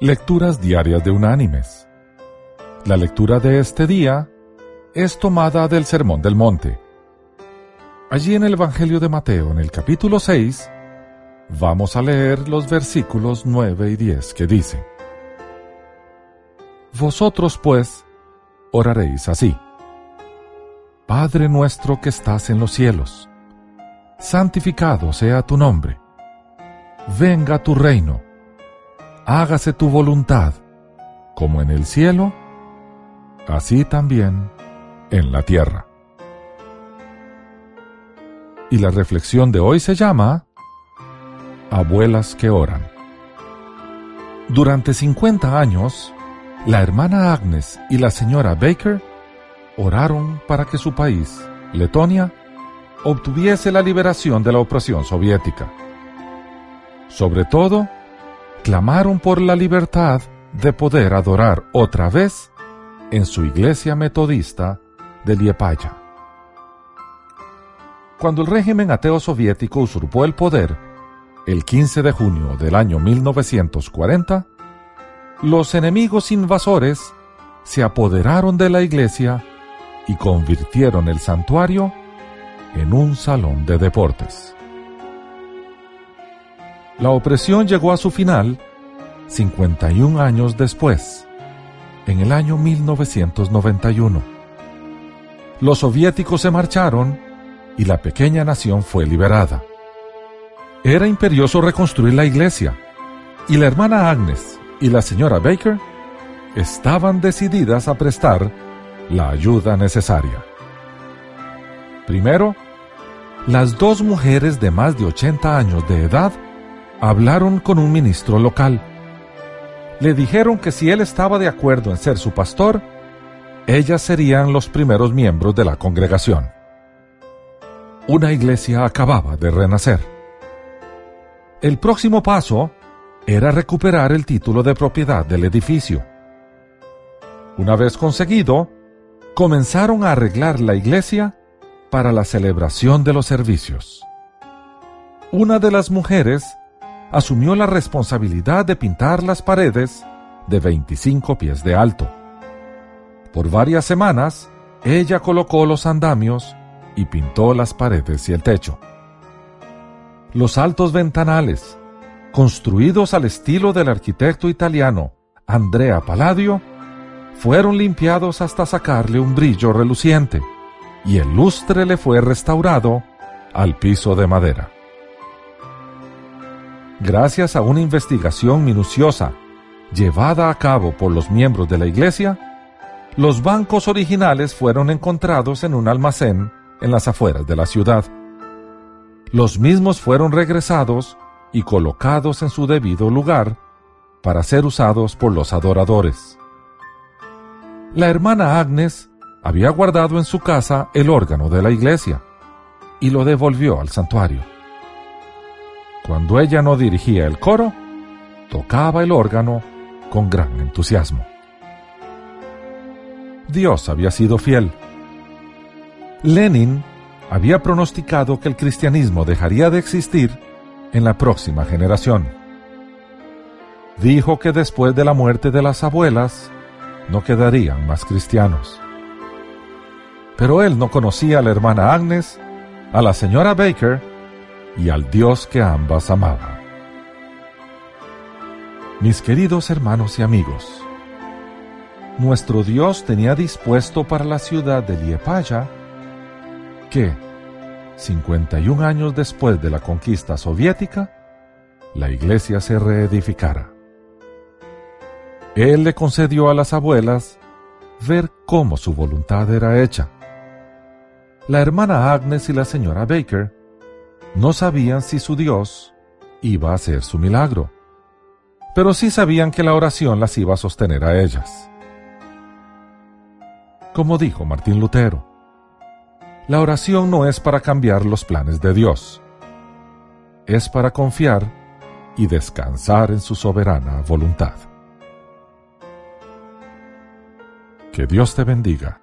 Lecturas Diarias de Unánimes. La lectura de este día es tomada del Sermón del Monte. Allí en el Evangelio de Mateo, en el capítulo 6, vamos a leer los versículos 9 y 10 que dicen, Vosotros pues oraréis así. Padre nuestro que estás en los cielos, santificado sea tu nombre. Venga tu reino hágase tu voluntad, como en el cielo, así también en la tierra. Y la reflexión de hoy se llama Abuelas que oran. Durante 50 años, la hermana Agnes y la señora Baker oraron para que su país, Letonia, obtuviese la liberación de la opresión soviética. Sobre todo, clamaron por la libertad de poder adorar otra vez en su iglesia metodista de Liepaya. Cuando el régimen ateo soviético usurpó el poder, el 15 de junio del año 1940, los enemigos invasores se apoderaron de la iglesia y convirtieron el santuario en un salón de deportes. La opresión llegó a su final 51 años después, en el año 1991. Los soviéticos se marcharon y la pequeña nación fue liberada. Era imperioso reconstruir la iglesia, y la hermana Agnes y la señora Baker estaban decididas a prestar la ayuda necesaria. Primero, las dos mujeres de más de 80 años de edad hablaron con un ministro local. Le dijeron que si él estaba de acuerdo en ser su pastor, ellas serían los primeros miembros de la congregación. Una iglesia acababa de renacer. El próximo paso era recuperar el título de propiedad del edificio. Una vez conseguido, comenzaron a arreglar la iglesia para la celebración de los servicios. Una de las mujeres asumió la responsabilidad de pintar las paredes de 25 pies de alto. Por varias semanas, ella colocó los andamios y pintó las paredes y el techo. Los altos ventanales, construidos al estilo del arquitecto italiano Andrea Palladio, fueron limpiados hasta sacarle un brillo reluciente y el lustre le fue restaurado al piso de madera. Gracias a una investigación minuciosa llevada a cabo por los miembros de la Iglesia, los bancos originales fueron encontrados en un almacén en las afueras de la ciudad. Los mismos fueron regresados y colocados en su debido lugar para ser usados por los adoradores. La hermana Agnes había guardado en su casa el órgano de la iglesia y lo devolvió al santuario. Cuando ella no dirigía el coro, tocaba el órgano con gran entusiasmo. Dios había sido fiel. Lenin había pronosticado que el cristianismo dejaría de existir en la próxima generación. Dijo que después de la muerte de las abuelas no quedarían más cristianos. Pero él no conocía a la hermana Agnes, a la señora Baker y al Dios que ambas amaba. Mis queridos hermanos y amigos, nuestro Dios tenía dispuesto para la ciudad de Liepaya que, 51 años después de la conquista soviética, la iglesia se reedificara. Él le concedió a las abuelas ver cómo su voluntad era hecha. La hermana Agnes y la señora Baker no sabían si su Dios iba a hacer su milagro, pero sí sabían que la oración las iba a sostener a ellas. Como dijo Martín Lutero, la oración no es para cambiar los planes de Dios, es para confiar y descansar en su soberana voluntad. Que Dios te bendiga.